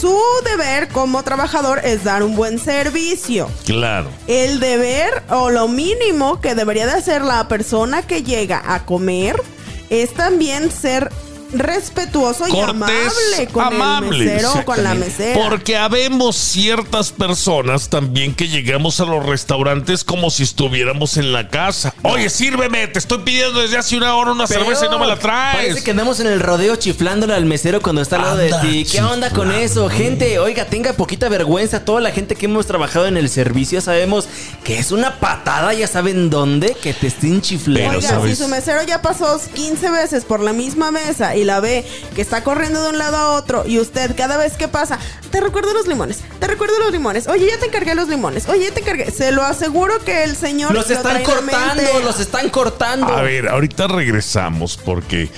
Su deber como trabajador es dar un buen servicio. Claro. El deber o lo mínimo que debería de hacer la persona que llega a comer es también ser respetuoso y Cortés, amable con amable, el mesero o con la mesera. Porque habemos ciertas personas también que llegamos a los restaurantes como si estuviéramos en la casa. Oye, sírveme, te estoy pidiendo desde hace una hora una Pero cerveza y no me la traes. Parece que andamos en el rodeo chiflándole al mesero cuando está al lado Anda de ti. ¿Qué onda con eso? Gente, oiga, tenga poquita vergüenza. Toda la gente que hemos trabajado en el servicio sabemos que es una patada, ya saben dónde, que te estén chiflando. Pero, Oiga, ¿sabes? si su mesero ya pasó 15 veces por la misma mesa y la ve que está corriendo de un lado a otro y usted cada vez que pasa, te recuerdo los limones, te recuerdo los limones, oye, ya te encargué los limones, oye, ya te encargué. Se lo aseguro que el señor... Los lo están cortando, los están cortando. A ver, ahorita regresamos porque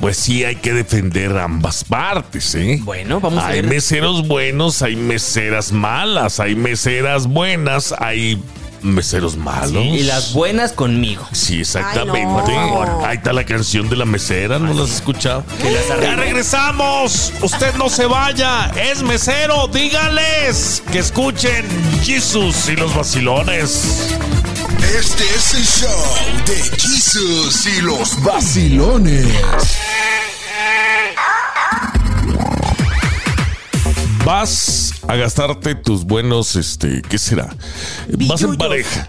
pues sí hay que defender ambas partes, ¿eh? Bueno, vamos a hay ver. meseros buenos, hay meseras malas, hay meseras buenas, hay meseros malos. Y las buenas conmigo. Sí, exactamente. Ay, no. Por favor. Ahí está la canción de la mesera, ¿no la has escuchado? Ya regresamos. Usted no se vaya. Es mesero. Dígales que escuchen Jesus y los vacilones. Este es el show de Jesus y los vacilones. Vas a gastarte tus buenos, este, ¿qué será? Vas en pareja.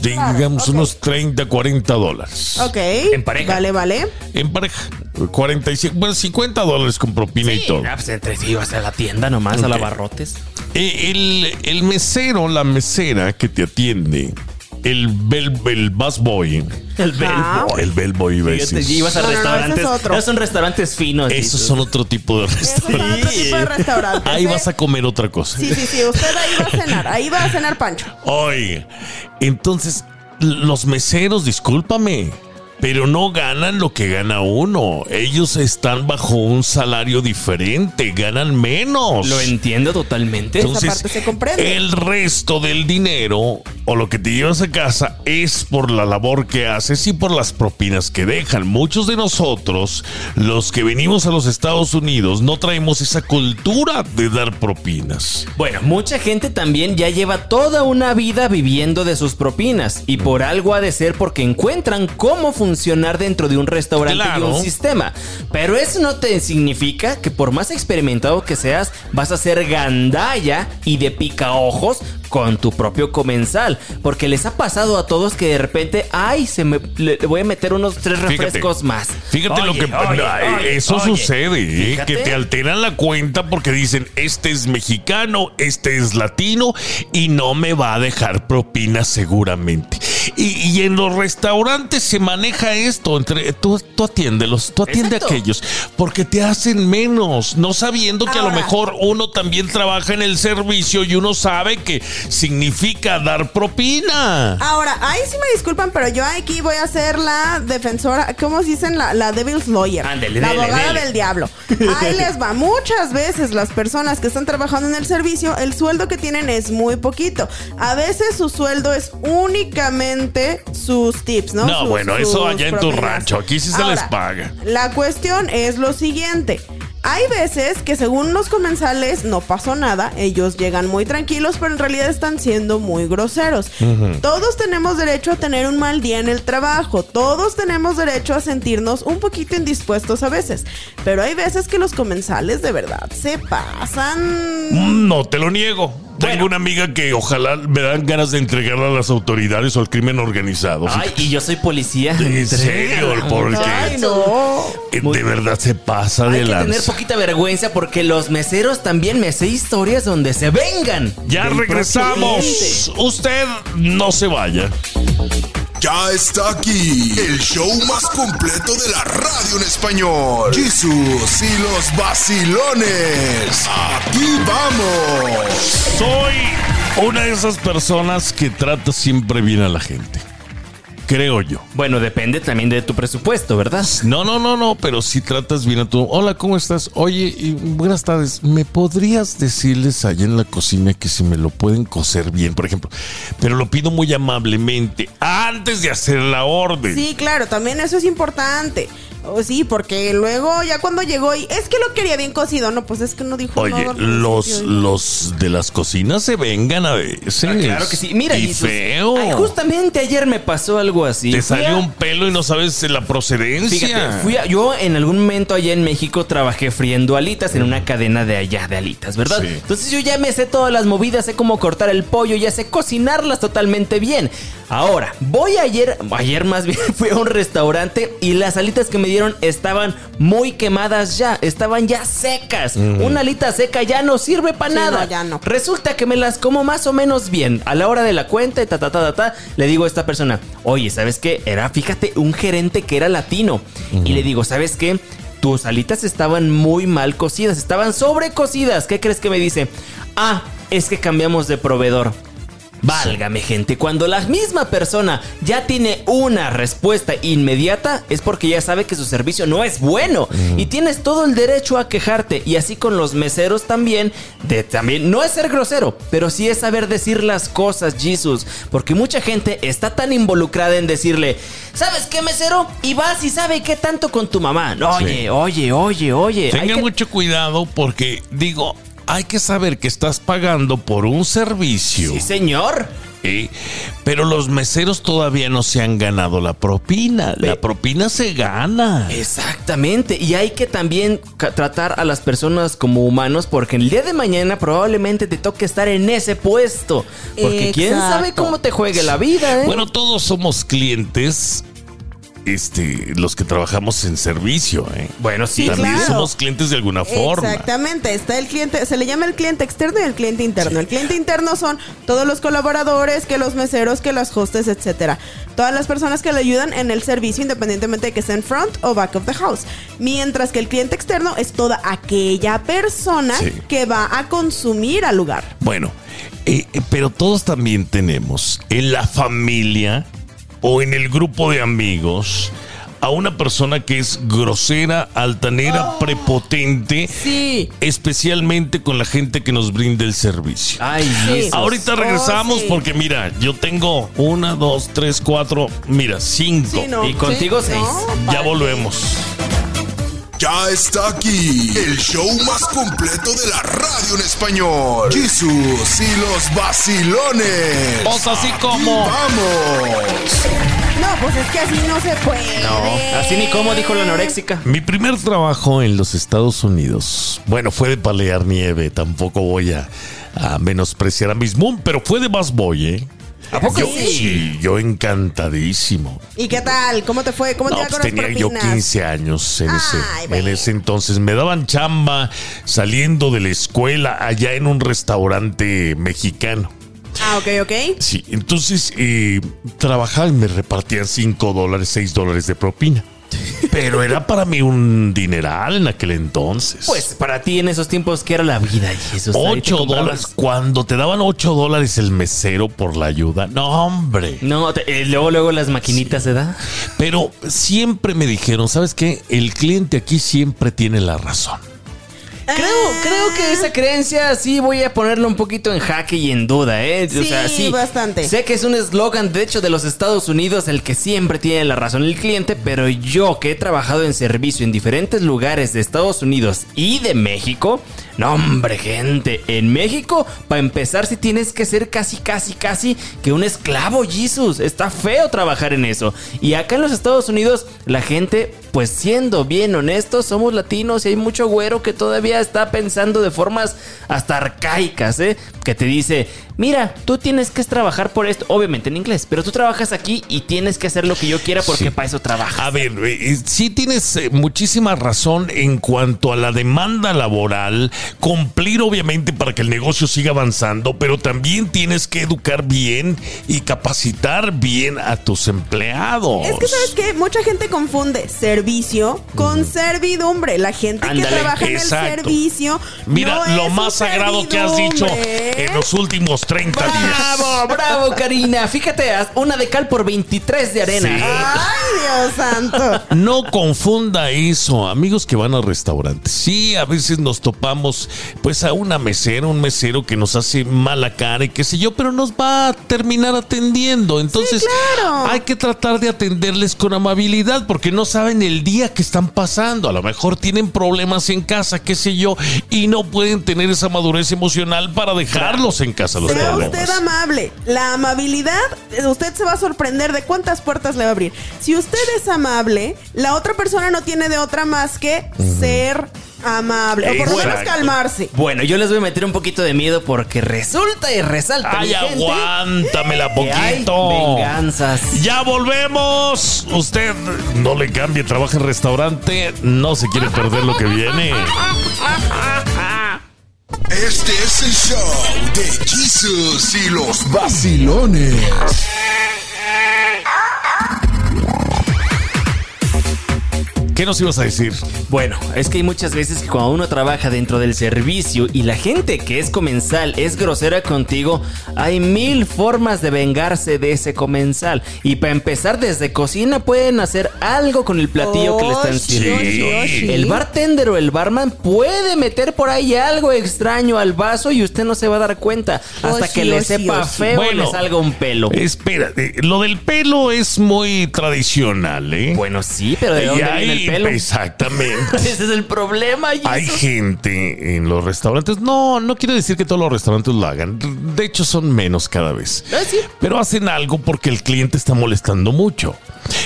Digamos unos 30, 40 dólares. Ok. En pareja. Vale, vale. En pareja. 45, bueno, 50 dólares con propina y todo. Ah, pues entre sí ibas a la tienda nomás, a Ok. la barrotes. Eh, El, el mesero, la mesera que te atiende, el bell, el busboy, El Ah. el bellboy, Fíjate, y ibas a No, no, no, restaurantes. es otro. esos son restaurantes finos. Esos son otro tipo de restaurantes. otro tipo de restaurantes. Ahí ¿eh? vas a comer otra cosa. Sí, sí, sí. Usted ahí va a cenar. Ahí va a cenar Pancho. Oye, entonces, los meseros, discúlpame, pero no ganan lo que gana uno. Ellos están bajo un salario diferente, ganan menos. Lo entiendo totalmente. Entonces, parte se comprende. el resto del dinero o lo que te llevas a casa es por la labor que haces y por las propinas que dejan. Muchos de nosotros, los que venimos a los Estados Unidos, no traemos esa cultura de dar propinas. Bueno, mucha gente también ya lleva toda una vida viviendo de sus propinas y por algo ha de ser porque encuentran cómo funcionar dentro de un restaurante Claro. y un sistema. Pero eso no te significa que por más experimentado que seas, vas a ser gandalla y de picaojos con tu propio comensal. Porque les ha pasado a todos que de repente, ay, se me le voy a meter unos tres Fíjate. refrescos más. Fíjate lo que oye, oye, eso sucede, ¿eh? Que te alteran la cuenta porque dicen este es mexicano, este es latino y no me va a dejar propina seguramente. Y, y en los restaurantes se maneja esto entre tú, tú atiéndelos, tú atiende Exacto. a aquellos porque te hacen menos, no sabiendo que a lo mejor uno también trabaja en el servicio y uno sabe que significa dar propina. Ahora, ahí sí me disculpan, pero yo aquí voy a ser la defensora, ¿cómo se dicen? La, la Devil's Lawyer. La dele, abogada dele. del diablo. Ahí les va. Muchas veces las personas que están trabajando en el servicio, el sueldo que tienen es muy poquito. A veces su sueldo es únicamente sus tips, ¿no? No, Sus- bueno, eso allá en tu rancho. Aquí sí se les paga. La cuestión es lo siguiente. Hay veces que según los comensales no pasó nada, ellos llegan muy tranquilos, pero en realidad están siendo muy groseros. Todos tenemos derecho a tener un mal día en el trabajo, todos tenemos derecho a sentirnos un poquito indispuestos a veces, pero hay veces que los comensales de verdad se pasan. No te lo niego. Tengo una amiga que ojalá me dan ganas de entregarla a las autoridades o al crimen organizado. Ay, y yo soy policía. ¿En serio? Entrégala, ¿Por qué? Ay, no. Eh, de verdad se pasa Hay de que tener poquita vergüenza porque los meseros también me sé historias donde se vengan. Ya regresamos. Usted no se vaya. Ya está aquí el show más completo de la radio en español. Jesús y los vacilones. Aquí vamos. Soy una de esas personas que trata siempre bien a la gente. Creo yo. Bueno, depende también de tu presupuesto, ¿verdad? No, no, no, no, pero si tratas bien a tu. Hola, ¿cómo estás? Oye, y buenas tardes. ¿Me podrías decirles allá en la cocina que si me lo pueden coser bien, por ejemplo? Pero lo pido muy amablemente antes de hacer la orden. Sí, claro, también eso es importante. Oh, sí, porque luego ya cuando llegó y es que lo quería bien cocido, no, pues es que no dijo Oye, los, los de las cocinas se vengan a veces. Ah, claro que sí. Mira, y Jesus, feo. ay, justamente ayer me pasó algo así. Te Fui a- salió un pelo y no sabes la procedencia. Fíjate, fui a- yo en algún momento allá en México trabajé friendo alitas en una cadena de allá de alitas, ¿verdad? Sí. Entonces yo ya me sé todas las movidas, sé cómo cortar el pollo, ya sé cocinarlas totalmente bien. Ahora, voy ayer, ayer más bien fui a un restaurante y las alitas que me estaban muy quemadas ya, estaban ya secas. Una alita seca ya no sirve para Sí, nada. no, ya no. Resulta que me las como más o menos bien. A la hora de la cuenta y ta ta ta ta, ta, le digo a esta persona, oye, ¿sabes qué? Era, fíjate, un gerente que era latino. Y le digo, ¿sabes qué? Tus alitas estaban muy mal cocidas, estaban sobrecocidas. ¿Qué crees que me dice? Ah, es que cambiamos de proveedor. Válgame gente, cuando la misma persona ya tiene una respuesta inmediata es porque ya sabe que su servicio no es bueno y tienes todo el derecho a quejarte y así con los meseros también, de también no es ser grosero, pero sí es saber decir las cosas, Jesus, porque mucha gente está tan involucrada en decirle, ¿sabes qué mesero? Y vas y sabe qué tanto con tu mamá. Oye, Sí. oye, oye, oye. hay Tenga que- mucho cuidado porque, digo, hay que saber que estás pagando por un servicio. Sí, señor. ¿eh? Pero los meseros todavía no se han ganado la propina. La propina se gana. Exactamente, y hay que también tratar a las personas como humanos porque el día de mañana probablemente te toque estar en ese puesto. Porque quién sabe cómo te juegue la vida, ¿eh? Bueno, todos somos clientes. Este, los que trabajamos en servicio, ¿eh? bueno, sí. También claro. somos clientes de alguna forma. Exactamente, está el cliente, se le llama el cliente externo y el cliente interno. El cliente interno son todos los colaboradores, que los meseros, que las hostes, etcétera. Todas las personas que le ayudan en el servicio, independientemente de que sea en front o back of the house. Mientras que el cliente externo es toda aquella persona Sí. que va a consumir al lugar. Bueno, eh, eh, pero todos también tenemos en la familia o en el grupo de amigos a una persona que es grosera, altanera, prepotente, Sí. especialmente con la gente que nos brinda el servicio. Ay, Sí. Jesus. Ahorita regresamos Oh, sí. porque mira, yo tengo una, dos, tres, cuatro, mira, cinco. Sí, no. Y contigo Sí, seis. no, Ya volvemos. Ya está aquí el show más completo de la radio en español. Jesús y los vacilones. O sea, así como- Vamos. No, pues es que así no se puede. No, así ni como dijo la anoréxica. Mi primer trabajo en los Estados Unidos, bueno, fue de palear nieve, tampoco voy a, a menospreciar a Miss Moon, pero fue de más boy, ¿eh? ¿A poco yo, sí? yo encantadísimo. ¿Y qué tal? ¿Cómo te fue? ¿Cómo te No, va pues con las tenía yo propinas? 15 años en, ese, en ese entonces. Me daban chamba saliendo de la escuela allá en un restaurante mexicano. Ah, ok, ok. Sí, entonces eh, trabajaba y me repartían 5 dólares, 6 dólares de propina. Pero era para mí un dineral en aquel entonces. Pues para ti en esos tiempos, ¿qué era la vida, 8 comprabas- dólares. Cuando te daban 8 dólares el mesero por la ayuda. No, hombre. No, te- eh, luego, luego las maquinitas se da. Pero siempre me dijeron, ¿sabes qué? El cliente aquí siempre tiene la razón. Creo, creo que esa creencia sí voy a ponerlo un poquito en jaque y en duda, ¿eh? Sí, bastante. Sé que es un eslogan, de hecho, de los Estados Unidos, el que siempre tiene la razón el cliente, pero yo que he trabajado en servicio en diferentes lugares de Estados Unidos y de México, no, hombre, gente, en México, para empezar, si tienes que ser casi, casi, casi que un esclavo, Jesus. Está feo trabajar en eso. Y acá en los Estados Unidos, la gente, pues siendo bien honestos, somos latinos y hay mucho güero que todavía está pensando de formas hasta arcaicas, ¿eh? Que te dice, mira, tú tienes que trabajar por esto, obviamente en inglés, pero tú trabajas aquí y tienes que hacer lo que yo quiera porque Sí. para eso trabajas. A ver, eh, sí tienes eh, muchísima razón en cuanto a la demanda laboral, cumplir obviamente para que el negocio siga avanzando, pero también tienes que educar bien y capacitar bien a tus empleados. Es que, ¿sabes qué? Mucha gente confunde servicio con servidumbre. La gente Ándale, que trabaja en el servicio. Mira, no lo es más sagrado que has dicho. En los últimos 30 días. Bravo, bravo, Karina. Fíjate, haz una de cal por 23 de arena. Sí. Ay, Dios santo. No confunda eso, amigos que van a restaurantes. Sí, a veces nos topamos pues a una mesera, un mesero que nos hace mala cara y qué sé yo, pero nos va a terminar atendiendo. Entonces, claro. hay que tratar de atenderles con amabilidad porque no saben el día que están pasando. A lo mejor tienen problemas en casa, qué sé yo, y no pueden tener esa madurez emocional para en casa los Sea problemas. usted amable. La amabilidad, usted se va a sorprender de cuántas puertas le va a abrir. Si usted es amable, la otra persona no tiene de otra más que ser amable. O por lo menos calmarse. Bueno, yo les voy a meter un poquito de miedo porque resulta y resalta. Ay, mi gente, aguántamela que hay poquito. venganzas. Ya volvemos. Usted no le cambie, trabaja en restaurante, no se quiere perder lo que viene. Este es el show de Jesús y los vacilones. ¿Qué nos ibas a decir? Bueno, es que hay muchas veces que cuando uno trabaja dentro del servicio y la gente que es comensal es grosera contigo, hay mil formas de vengarse de ese comensal. Y para empezar, desde cocina pueden hacer algo con el platillo que le están Oshi, sirviendo. El bartender o el barman puede meter por ahí algo extraño al vaso y usted no se va a dar cuenta hasta que le oshi, sepa feo y Bueno. le salga un pelo. Espérate, lo del pelo es muy tradicional, ¿eh? Bueno, sí, pero ¿de Y dónde hay- viene el pelo? Exactamente. Ese es el problema. Hay gente en los restaurantes. No, no quiero decir que todos los restaurantes lo hagan. De hecho, son menos cada vez. Ah, sí. Pero hacen algo porque el cliente está molestando mucho.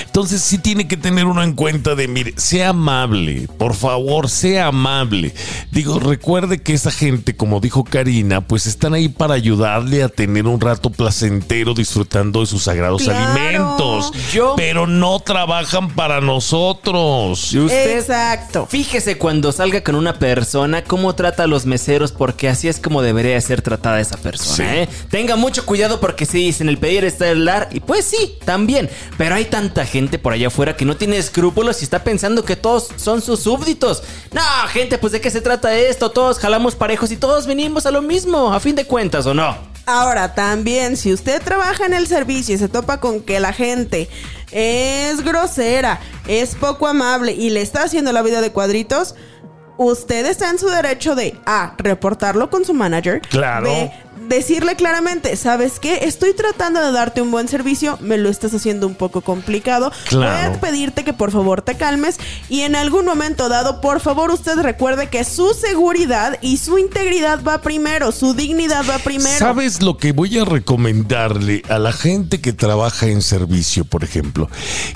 Entonces sí tiene que tener uno en cuenta de, mire, sea amable, por favor, sea amable. Digo, recuerde que esa gente, como dijo Karina, pues están ahí para ayudarle a tener un rato placentero disfrutando de sus sagrados Claro. alimentos. Yo- Pero no trabajan para nosotros. Y usted Exacto. Fíjese cuando salga con una persona cómo trata a los meseros porque así es como debería ser tratada esa persona. Sí. ¿eh? Tenga mucho cuidado porque si dicen el pedir está el dar y pues sí, también. Pero hay tanta gente por allá afuera que no tiene escrúpulos y está pensando que todos son sus súbditos. No, gente, pues de qué se trata esto. Todos jalamos parejos y todos venimos a lo mismo, a fin de cuentas, ¿o no? Ahora, también, si usted trabaja en el servicio y se topa con que la gente es grosera, es poco amable y le está haciendo la vida de cuadritos, usted está en su derecho de A, reportarlo con su manager. Claro. B, decirle claramente, ¿sabes qué? Estoy tratando de darte un buen servicio, me lo estás haciendo un poco complicado. Claro. Voy a pedirte que por favor te calmes y en algún momento dado, por favor, usted recuerde que su seguridad y su integridad va primero, su dignidad va primero. ¿Sabes lo que voy a recomendarle a la gente que trabaja en servicio, por ejemplo?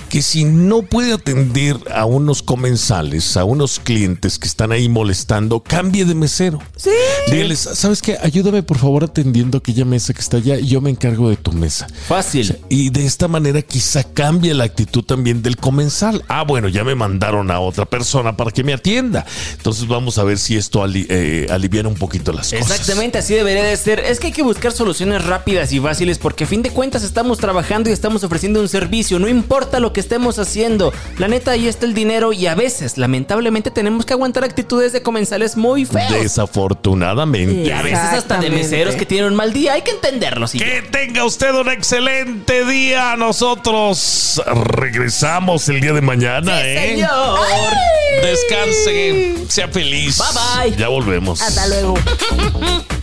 Que si no puede atender a unos comensales, a unos clientes que están ahí molestando, cambie de mesero. Sí. Dígales, ¿sabes qué? Ayúdame por favor atendiendo aquella mesa que está allá y yo me encargo de tu mesa. Fácil. Y de esta manera quizá cambie la actitud también del comensal. Ah, bueno, ya me mandaron a otra persona para que me atienda. Entonces vamos a ver si esto ali- eh, aliviana un poquito las cosas. Exactamente, así debería de ser. Es que hay que buscar soluciones rápidas y fáciles porque a fin de cuentas estamos trabajando y estamos ofreciendo un servicio, no importa lo que estemos haciendo. La neta, ahí está el dinero y a veces, lamentablemente, tenemos que aguantar actitudes de comensales muy feos. Desafortunadamente. Y a veces hasta de meseros que tienen un mal día, hay que entenderlo. sí. Que tenga usted un excelente día. Nosotros regresamos el día de mañana, Sí, ¿eh? señor. Descanse, sea feliz. Bye, bye. Ya volvemos. Hasta luego.